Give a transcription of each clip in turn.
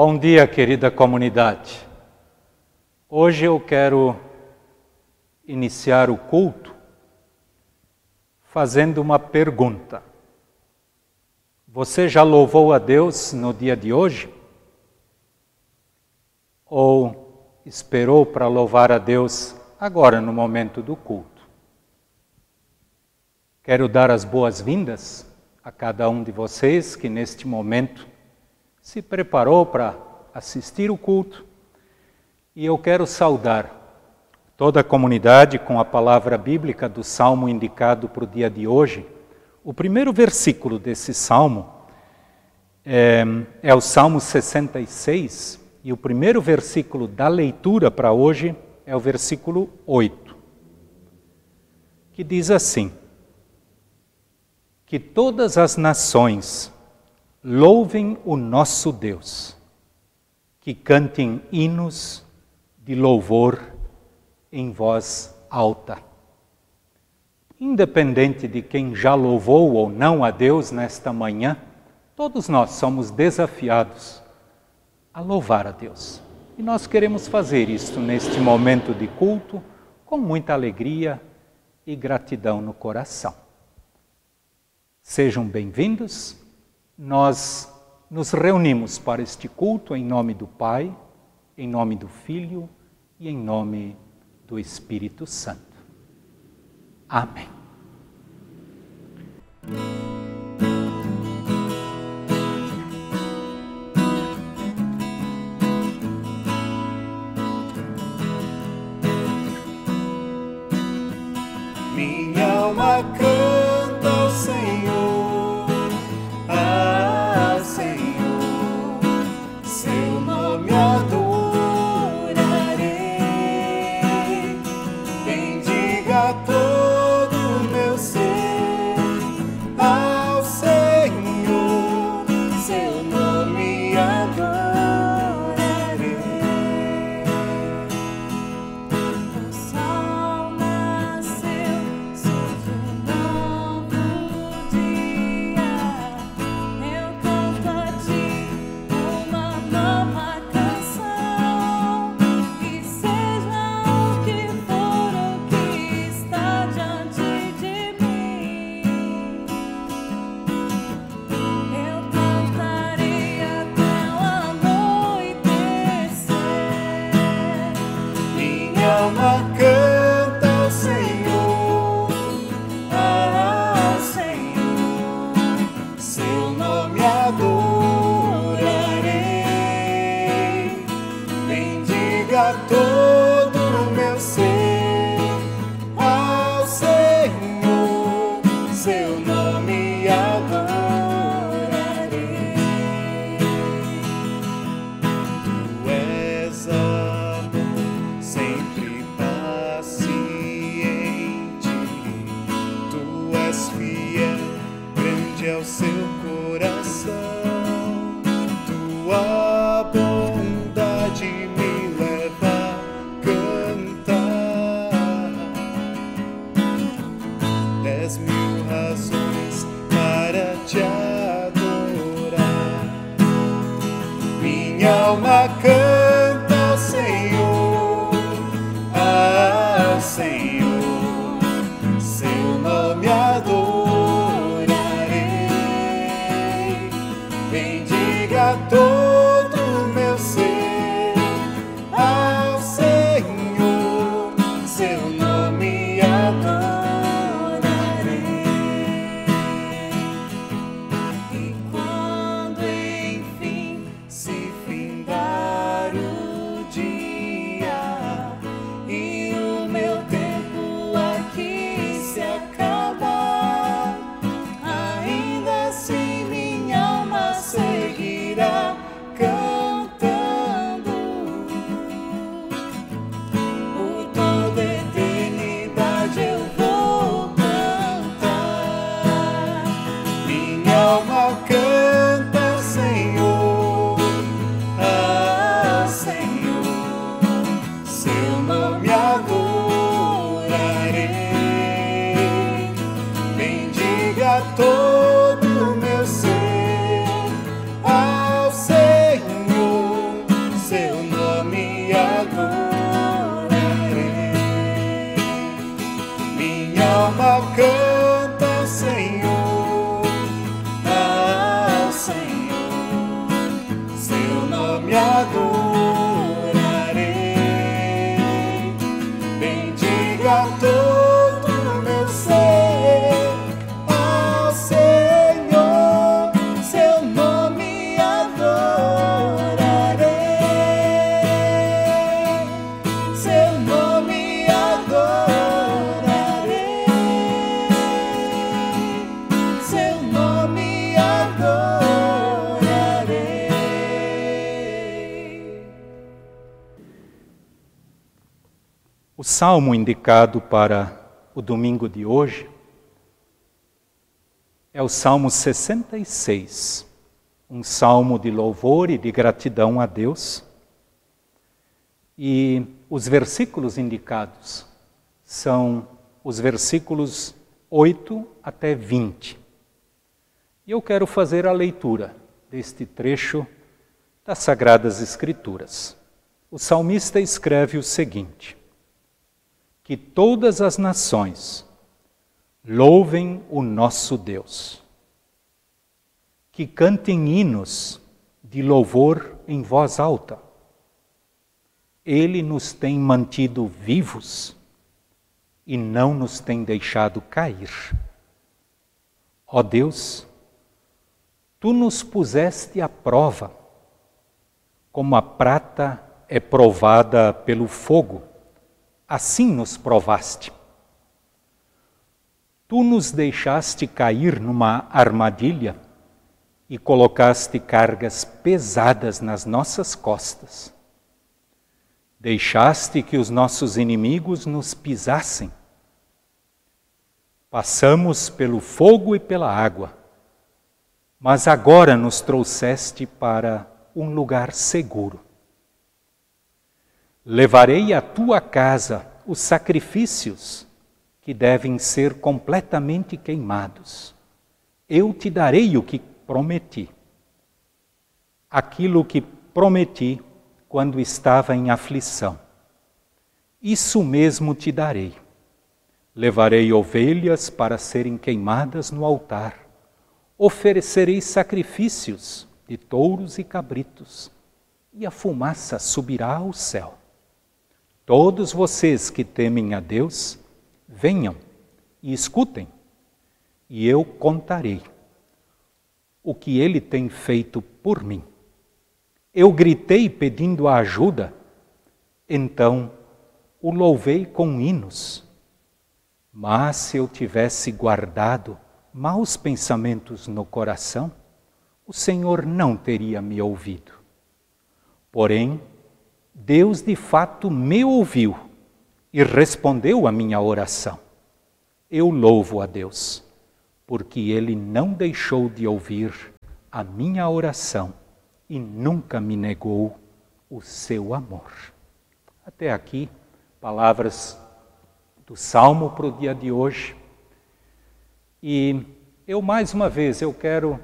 Bom dia, querida comunidade. Hoje eu quero iniciar o culto fazendo uma pergunta. Você já louvou a Deus no dia de hoje? Ou esperou para louvar a Deus agora, no momento do culto? Quero dar as boas-vindas a cada um de vocês que neste momento se preparou para assistir o culto e eu quero saudar toda a comunidade com a palavra bíblica do salmo indicado para o dia de hoje. O primeiro versículo desse salmo é, é o Salmo 66 e o primeiro versículo da leitura para hoje é o versículo 8, que diz assim: Que todas as nações Louvem o nosso Deus, que cantem hinos de louvor em voz alta. Independente de quem já louvou ou não a Deus nesta manhã, todos nós somos desafiados a louvar a Deus. E nós queremos fazer isso neste momento de culto com muita alegria e gratidão no coração. Sejam bem-vindos nós nos reunimos para este culto em nome do Pai, em nome do Filho e em nome do Espírito Santo. Amém. Minha alma canta Minha mil razões para te adorar. Minha alma Bendiga todo salmo indicado para o domingo de hoje é o Salmo 66, um salmo de louvor e de gratidão a Deus. E os versículos indicados são os versículos 8 até 20. E eu quero fazer a leitura deste trecho das Sagradas Escrituras. O salmista escreve o seguinte: Que todas as nações louvem o nosso Deus, que cantem hinos de louvor em voz alta. Ele nos tem mantido vivos e não nos tem deixado cair. Ó Deus, tu nos puseste à prova, como a prata é provada pelo fogo, assim nos provaste. Tu nos deixaste cair numa armadilha e colocaste cargas pesadas nas nossas costas. Deixaste que os nossos inimigos nos pisassem. Passamos pelo fogo e pela água, mas agora nos trouxeste para um lugar seguro. Levarei à tua casa os sacrifícios que devem ser completamente queimados. Eu te darei o que prometi. Aquilo que prometi quando estava em aflição. Isso mesmo te darei. Levarei ovelhas para serem queimadas no altar. Oferecerei sacrifícios de touros e cabritos, e a fumaça subirá ao céu. Todos vocês que temem a Deus, venham e escutem, e eu contarei o que ele tem feito por mim. Eu gritei pedindo a ajuda, então o louvei com hinos. Mas se eu tivesse guardado maus pensamentos no coração, o Senhor não teria me ouvido. Porém, Deus de fato me ouviu e respondeu à minha oração. Eu louvo a Deus, porque Ele não deixou de ouvir a minha oração e nunca me negou o seu amor. Até aqui, palavras do Salmo para o dia de hoje. E eu, mais uma vez, eu quero,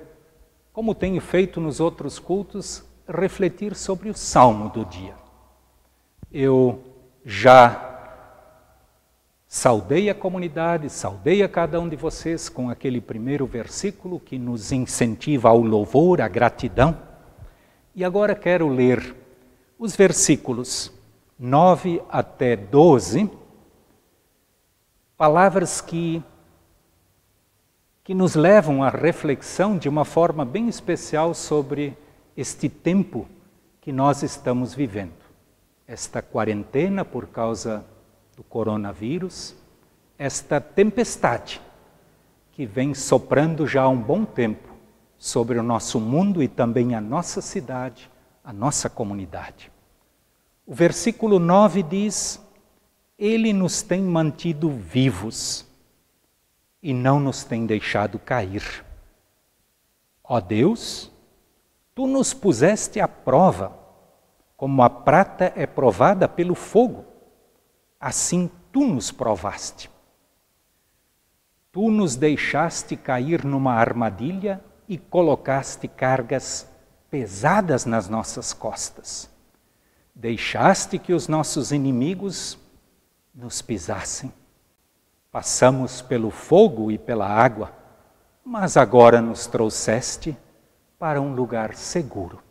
como tenho feito nos outros cultos, refletir sobre o Salmo do dia. Eu já saudei a comunidade, saudei a cada um de vocês com aquele primeiro versículo que nos incentiva ao louvor, à gratidão. E agora quero ler os versículos 9 até 12, palavras que, que nos levam à reflexão de uma forma bem especial sobre este tempo que nós estamos vivendo. Esta quarentena por causa do coronavírus, esta tempestade que vem soprando já há um bom tempo sobre o nosso mundo e também a nossa cidade, a nossa comunidade. O versículo 9 diz: Ele nos tem mantido vivos e não nos tem deixado cair. Ó Deus, tu nos puseste à prova, como a prata é provada pelo fogo, assim tu nos provaste. Tu nos deixaste cair numa armadilha e colocaste cargas pesadas nas nossas costas. Deixaste que os nossos inimigos nos pisassem. Passamos pelo fogo e pela água, mas agora nos trouxeste para um lugar seguro.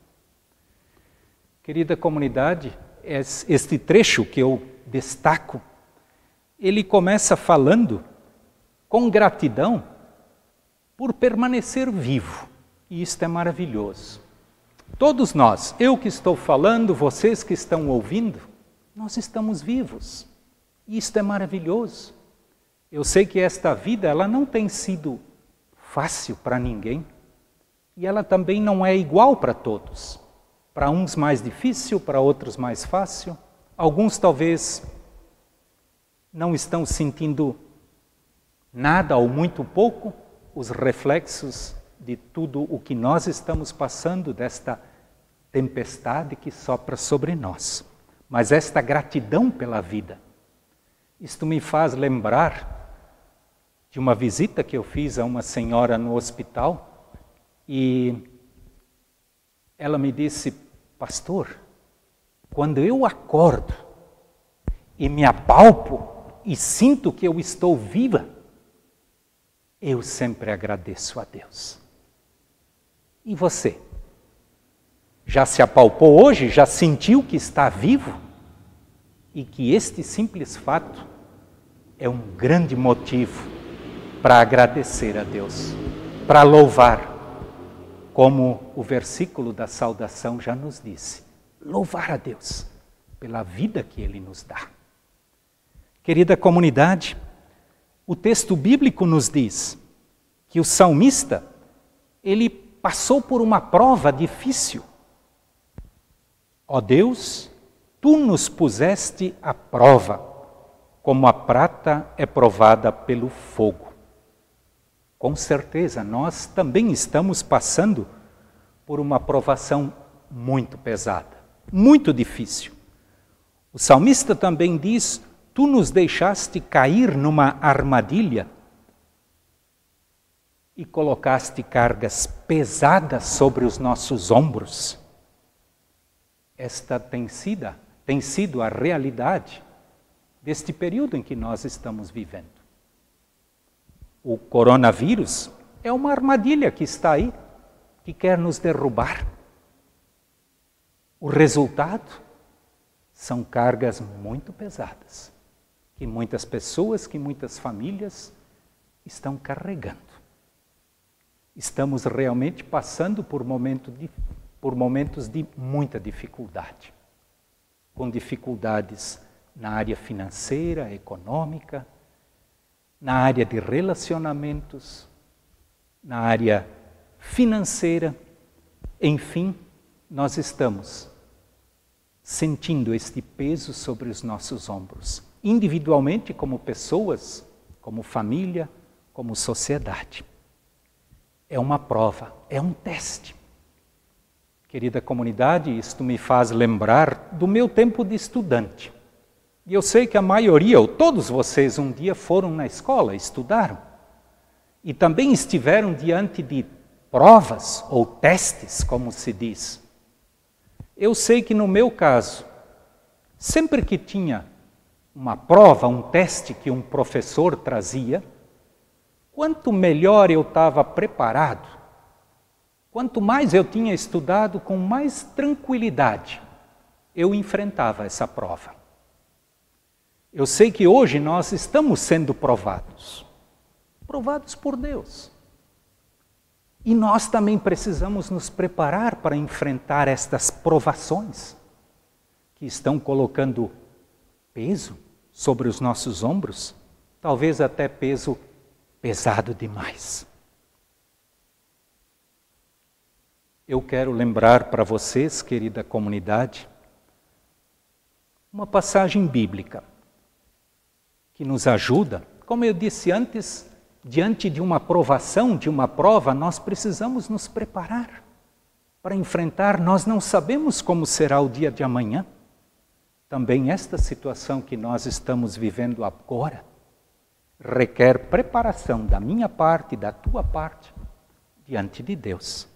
Querida comunidade, es- este trecho que eu destaco, ele começa falando com gratidão por permanecer vivo. E isto é maravilhoso. Todos nós, eu que estou falando, vocês que estão ouvindo, nós estamos vivos. E isto é maravilhoso. Eu sei que esta vida ela não tem sido fácil para ninguém. E ela também não é igual para todos. Para uns mais difícil, para outros mais fácil. Alguns talvez não estão sentindo nada ou muito pouco os reflexos de tudo o que nós estamos passando, desta tempestade que sopra sobre nós. Mas esta gratidão pela vida, isto me faz lembrar de uma visita que eu fiz a uma senhora no hospital e ela me disse, pastor, quando eu acordo e me apalpo e sinto que eu estou viva, eu sempre agradeço a Deus. E você? Já se apalpou hoje? Já sentiu que está vivo? E que este simples fato é um grande motivo para agradecer a Deus, para louvar, como o versículo da saudação já nos disse: louvar a Deus pela vida que Ele nos dá. Querida comunidade, o texto bíblico nos diz que o salmista ele passou por uma prova difícil. Ó Deus, tu nos puseste à prova, como a prata é provada pelo fogo. Com certeza, nós também estamos passando por uma provação muito pesada, muito difícil. O salmista também diz: Tu nos deixaste cair numa armadilha e colocaste cargas pesadas sobre os nossos ombros. Esta tem sido, tem sido a realidade deste período em que nós estamos vivendo. O coronavírus é uma armadilha que está aí, que quer nos derrubar. O resultado são cargas muito pesadas que muitas pessoas, que muitas famílias estão carregando. Estamos realmente passando por, momento de, por momentos de muita dificuldade, com dificuldades na área financeira, econômica, na área de relacionamentos, na área financeira, enfim, nós estamos sentindo este peso sobre os nossos ombros, individualmente, como pessoas, como família, como sociedade. É uma prova, é um teste. Querida comunidade, isto me faz lembrar do meu tempo de estudante. E eu sei que a maioria, ou todos vocês, um dia foram na escola, estudaram. E também estiveram diante de provas ou testes, como se diz. Eu sei que no meu caso, sempre que tinha uma prova, um teste que um professor trazia, quanto melhor eu estava preparado, quanto mais eu tinha estudado, com mais tranquilidade eu enfrentava essa prova. Eu sei que hoje nós estamos sendo provados provados por Deus. E nós também precisamos nos preparar para enfrentar estas provações que estão colocando peso sobre os nossos ombros, talvez até peso pesado demais. Eu quero lembrar para vocês, querida comunidade, uma passagem bíblica que nos ajuda, como eu disse antes, diante de uma provação, de uma prova, nós precisamos nos preparar para enfrentar. Nós não sabemos como será o dia de amanhã. Também esta situação que nós estamos vivendo agora requer preparação da minha parte, da tua parte, diante de Deus.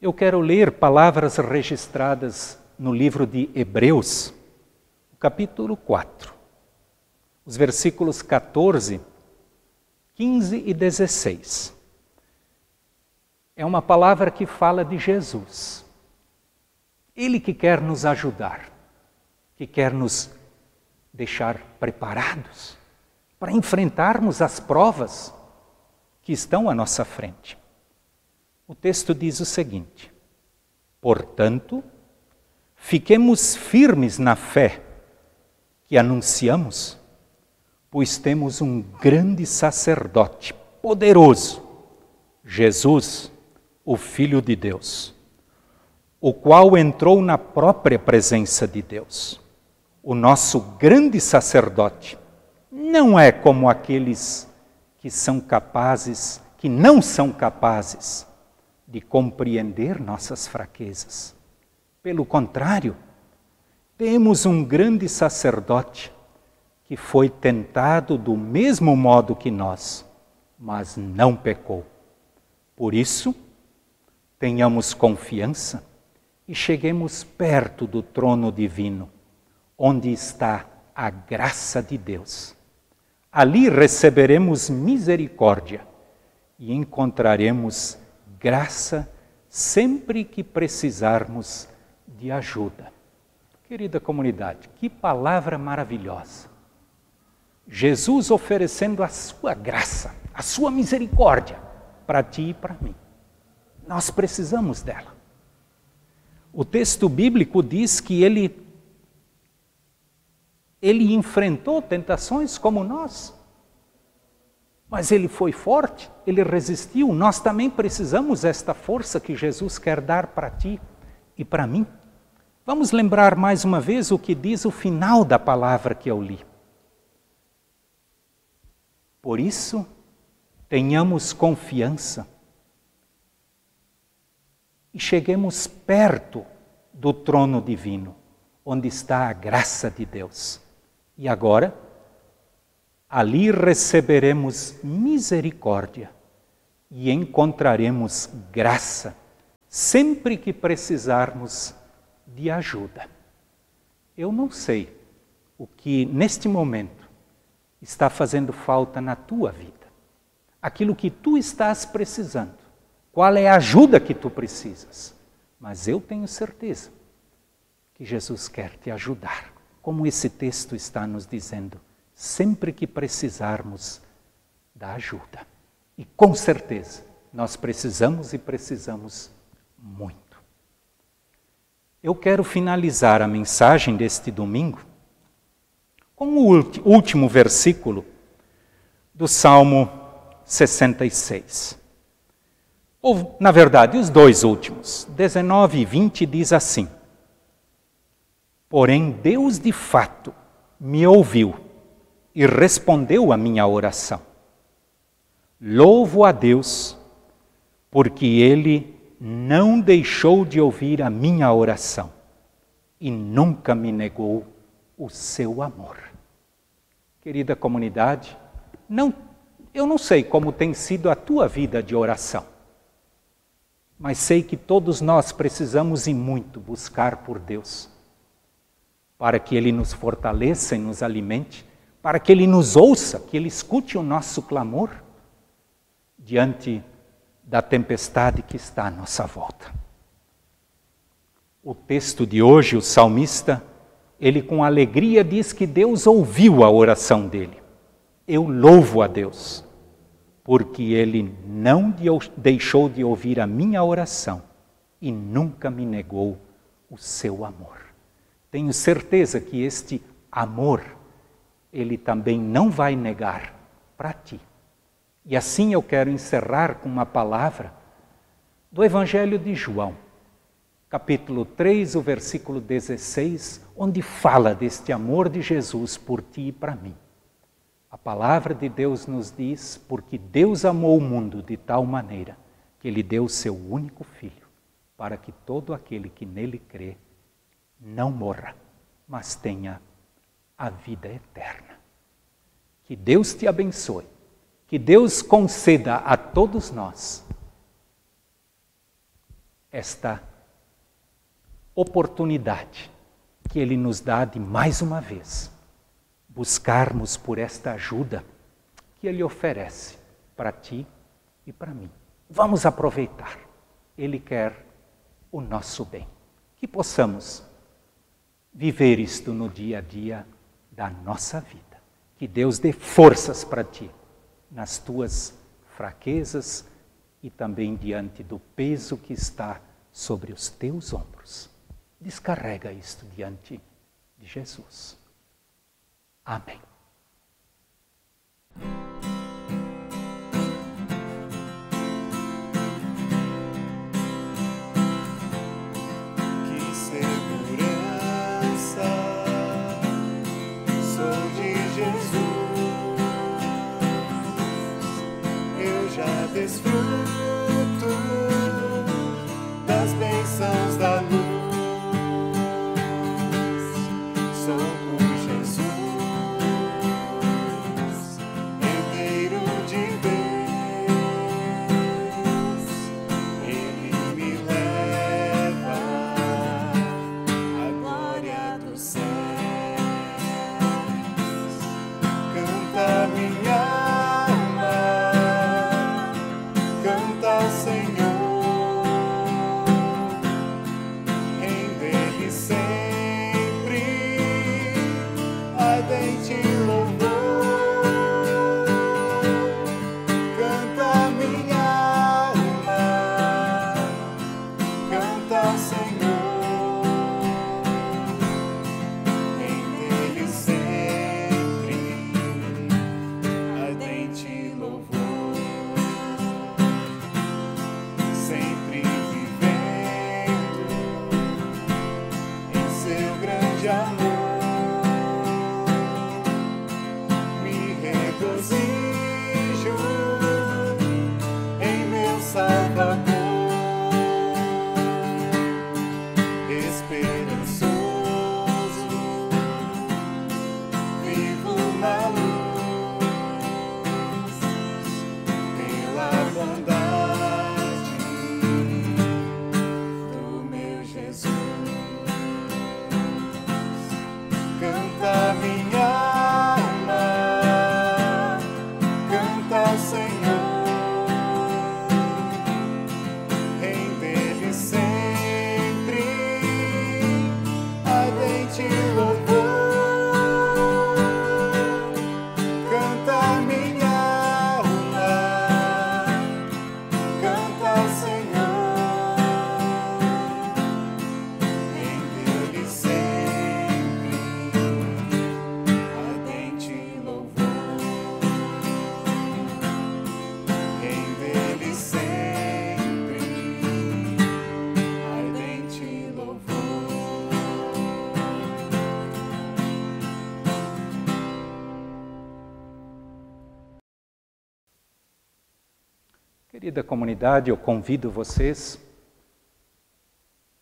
Eu quero ler palavras registradas no livro de Hebreus, capítulo 4, os versículos 14, 15 e 16. É uma palavra que fala de Jesus. Ele que quer nos ajudar, que quer nos deixar preparados para enfrentarmos as provas que estão à nossa frente. O texto diz o seguinte: Portanto, fiquemos firmes na fé que anunciamos, pois temos um grande sacerdote poderoso, Jesus, o Filho de Deus, o qual entrou na própria presença de Deus. O nosso grande sacerdote não é como aqueles que são capazes, que não são capazes de compreender nossas fraquezas. Pelo contrário, temos um grande sacerdote que foi tentado do mesmo modo que nós, mas não pecou. Por isso, tenhamos confiança e cheguemos perto do trono divino, onde está a graça de Deus. Ali receberemos misericórdia e encontraremos graça sempre que precisarmos de ajuda. Querida comunidade, que palavra maravilhosa. Jesus oferecendo a sua graça, a sua misericórdia para ti e para mim. Nós precisamos dela. O texto bíblico diz que ele ele enfrentou tentações como nós. Mas ele foi forte, ele resistiu. Nós também precisamos desta força que Jesus quer dar para ti e para mim. Vamos lembrar mais uma vez o que diz o final da palavra que eu li. Por isso, tenhamos confiança e cheguemos perto do trono divino, onde está a graça de Deus. E agora, ali receberemos misericórdia e encontraremos graça sempre que precisarmos de ajuda. Eu não sei o que neste momento está fazendo falta na tua vida, aquilo que tu estás precisando, qual é a ajuda que tu precisas, mas eu tenho certeza que Jesus quer te ajudar como esse texto está nos dizendo, sempre que precisarmos da ajuda. E com certeza, nós precisamos e precisamos muito. Eu quero finalizar a mensagem deste domingo com o último versículo do Salmo 66. Ou, na verdade, os dois últimos, 19 e 20, diz assim: Porém, Deus de fato me ouviu e respondeu à minha oração. Louvo a Deus, porque Ele não deixou de ouvir a minha oração e nunca me negou o seu amor. Querida comunidade, não, eu não sei como tem sido a tua vida de oração, mas sei que todos nós precisamos e muito buscar por Deus para que Ele nos fortaleça e nos alimente, para que Ele nos ouça, que Ele escute o nosso clamor diante da tempestade que está à nossa volta. O texto de hoje, o salmista, ele com alegria diz que Deus ouviu a oração dele. Eu louvo a Deus, porque Ele não deixou de ouvir a minha oração e nunca me negou o seu amor. Tenho certeza que este amor, ele também não vai negar para ti. E assim eu quero encerrar com uma palavra do Evangelho de João, capítulo 3, o versículo 16, onde fala deste amor de Jesus por ti e para mim. A palavra de Deus nos diz: porque Deus amou o mundo de tal maneira que ele deu o seu único filho, para que todo aquele que nele crê não morra, mas tenha a vida eterna. Que Deus te abençoe, que Deus conceda a todos nós esta oportunidade que Ele nos dá de mais uma vez buscarmos por esta ajuda que Ele oferece para ti e para mim. Vamos aproveitar. Ele quer o nosso bem. Que possamos viver isto no dia a dia da nossa vida. Que Deus dê forças para ti nas tuas fraquezas e também diante do peso que está sobre os teus ombros. Descarrega isto diante de Jesus. Amém. Que segurança sou de Jesus. Eu já Querida comunidade, eu convido vocês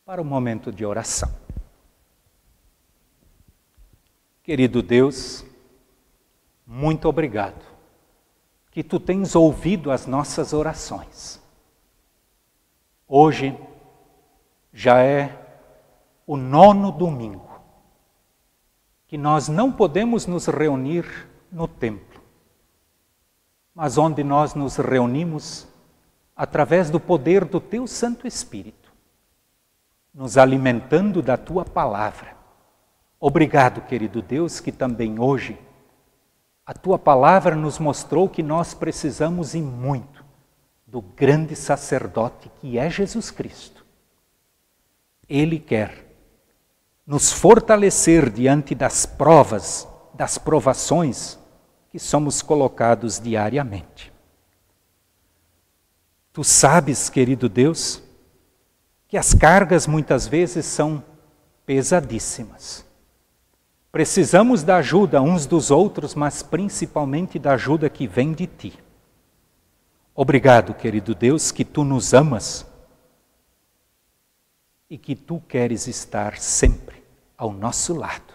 para um momento de oração. Querido Deus, muito obrigado que tu tens ouvido as nossas orações. Hoje já é o nono domingo que nós não podemos nos reunir no templo, mas onde nós nos reunimos através do poder do teu Santo Espírito, nos alimentando da tua palavra. Obrigado, querido Deus, que também hoje a tua palavra nos mostrou que nós precisamos e muito do grande sacerdote que é Jesus Cristo. Ele quer nos fortalecer diante das provas, das provações que somos colocados diariamente. Tu sabes, querido Deus, que as cargas muitas vezes são pesadíssimas. Precisamos da ajuda uns dos outros, mas principalmente da ajuda que vem de ti. Obrigado, querido Deus, que tu nos amas e que tu queres estar sempre ao nosso lado.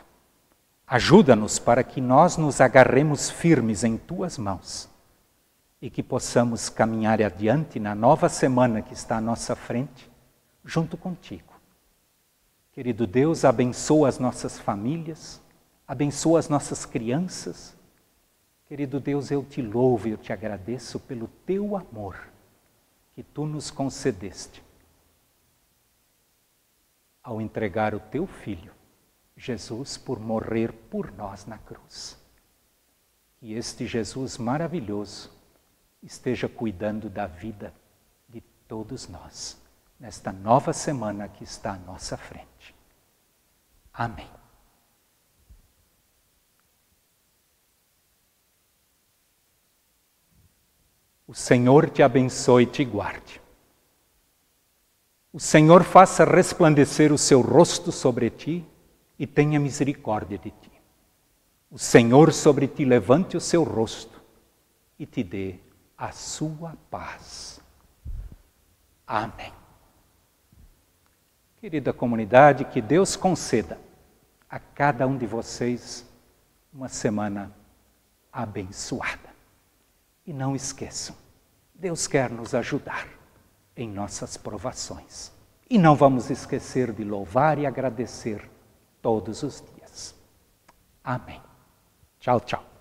Ajuda-nos para que nós nos agarremos firmes em tuas mãos e que possamos caminhar adiante na nova semana que está à nossa frente, junto contigo. Querido Deus, abençoa as nossas famílias, abençoa as nossas crianças. Querido Deus, eu te louvo e eu te agradeço pelo teu amor que tu nos concedeste ao entregar o teu filho, Jesus, por morrer por nós na cruz. Que este Jesus maravilhoso esteja cuidando da vida de todos nós, nesta nova semana que está à nossa frente. Amém. O Senhor te abençoe e te guarde. O Senhor faça resplandecer o seu rosto sobre ti e tenha misericórdia de ti. O Senhor sobre ti levante o seu rosto e te dê a sua paz. Amém. Querida comunidade, que Deus conceda a cada um de vocês uma semana abençoada. E não esqueçam, Deus quer nos ajudar em nossas provações. E não vamos esquecer de louvar e agradecer todos os dias. Amém. Tchau, tchau.